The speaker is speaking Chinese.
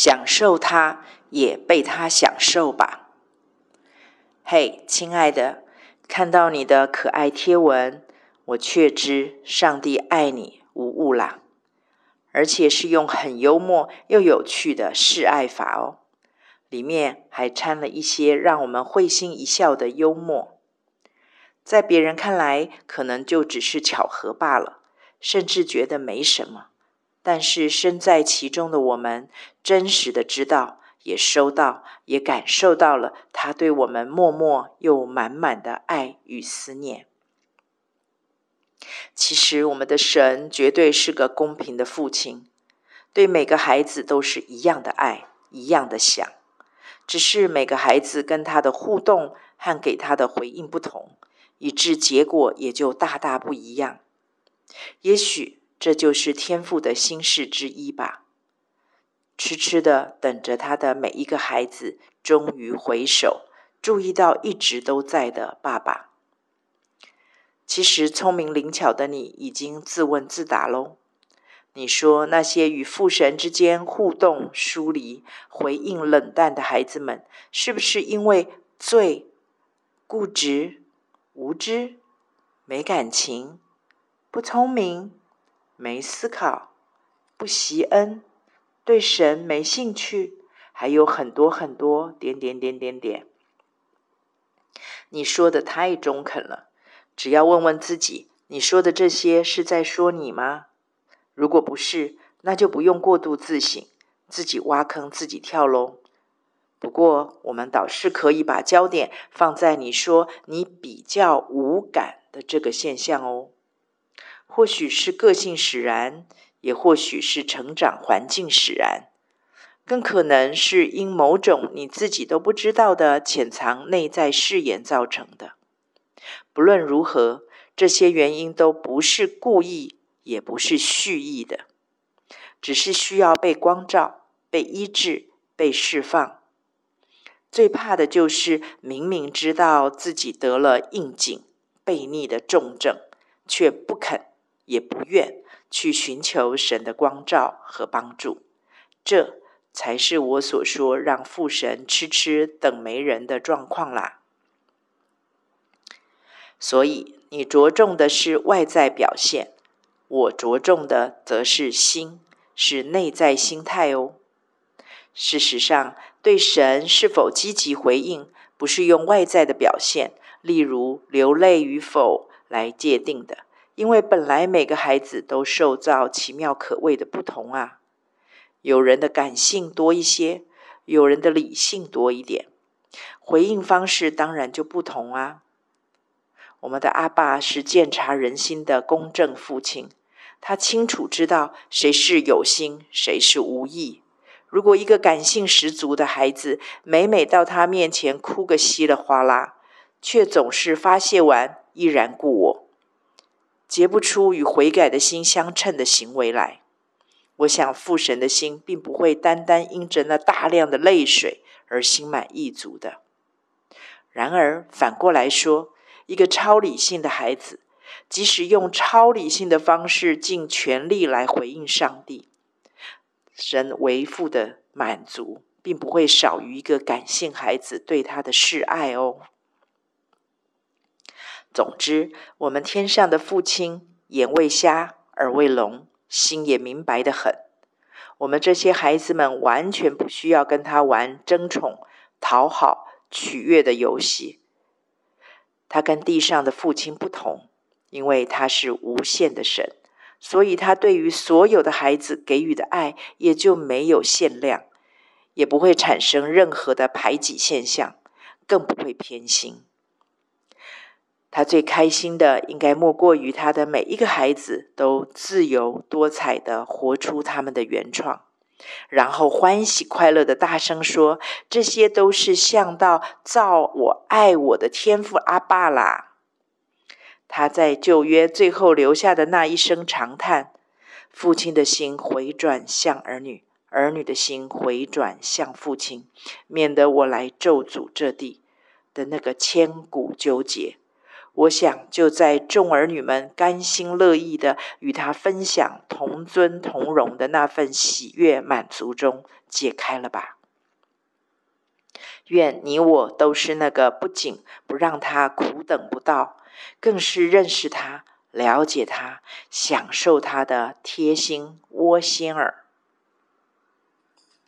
享受它，也被它享受吧。嘿，亲爱的，看到你的可爱贴文，我确知上帝爱你无误啦，而且是用很幽默又有趣的示爱法哦，里面还掺了一些让我们会心一笑的幽默，在别人看来可能就只是巧合罢了，甚至觉得没什么。但是身在其中的我们，真实的知道，也收到，也感受到了他对我们默默又满满的爱与思念。其实，我们的神绝对是个公平的父亲，对每个孩子都是一样的爱，一样的想，只是每个孩子跟他的互动和给他的回应不同，以致结果也就大大不一样。也许。这就是天父的心事之一吧，痴痴的等着他的每一个孩子终于回首，注意到一直都在的爸爸。其实聪明灵巧的你已经自问自答喽。你说那些与父神之间互动疏离、回应冷淡的孩子们，是不是因为罪、固执、无知、没感情、不聪明？没思考，不惜恩，对神没兴趣，还有很多很多点点点点点。你说的太中肯了，只要问问自己，你说的这些是在说你吗？如果不是，那就不用过度自省，自己挖坑自己跳喽。不过，我们倒是可以把焦点放在你说你比较无感的这个现象哦。或许是个性使然，也或许是成长环境使然，更可能是因某种你自己都不知道的潜藏内在誓言造成的。不论如何，这些原因都不是故意，也不是蓄意的，只是需要被光照、被医治、被释放。最怕的就是明明知道自己得了应景、悖逆的重症，却不肯。也不愿去寻求神的光照和帮助，这才是我所说让父神痴痴等没人的状况啦。所以你着重的是外在表现，我着重的则是心，是内在心态哦。事实上，对神是否积极回应，不是用外在的表现，例如流泪与否来界定的。因为本来每个孩子都受造奇妙可畏的不同啊，有人的感性多一些，有人的理性多一点，回应方式当然就不同啊。我们的阿爸是鉴察人心的公正父亲，他清楚知道谁是有心，谁是无意。如果一个感性十足的孩子，每每到他面前哭个稀里哗啦，却总是发泄完依然故我。结不出与悔改的心相称的行为来，我想父神的心并不会单单因着那大量的泪水而心满意足的。然而反过来说，一个超理性的孩子，即使用超理性的方式尽全力来回应上帝，神为父的满足，并不会少于一个感性孩子对他的示爱哦。总之，我们天上的父亲眼未瞎，耳未聋，心也明白的很。我们这些孩子们完全不需要跟他玩争宠、讨好、取悦的游戏。他跟地上的父亲不同，因为他是无限的神，所以他对于所有的孩子给予的爱也就没有限量，也不会产生任何的排挤现象，更不会偏心。他最开心的，应该莫过于他的每一个孩子都自由多彩的活出他们的原创，然后欢喜快乐的大声说：“这些都是向到造我爱我的天赋阿爸啦。”他在旧约最后留下的那一声长叹：“父亲的心回转向儿女，儿女的心回转向父亲，免得我来咒诅这地的那个千古纠结。”我想就在众儿女们甘心乐意的与他分享同尊同荣的那份喜悦满足中解开了吧。愿你我都是那个不仅不让他苦等不到，更是认识他、了解他、享受他的贴心窝心儿。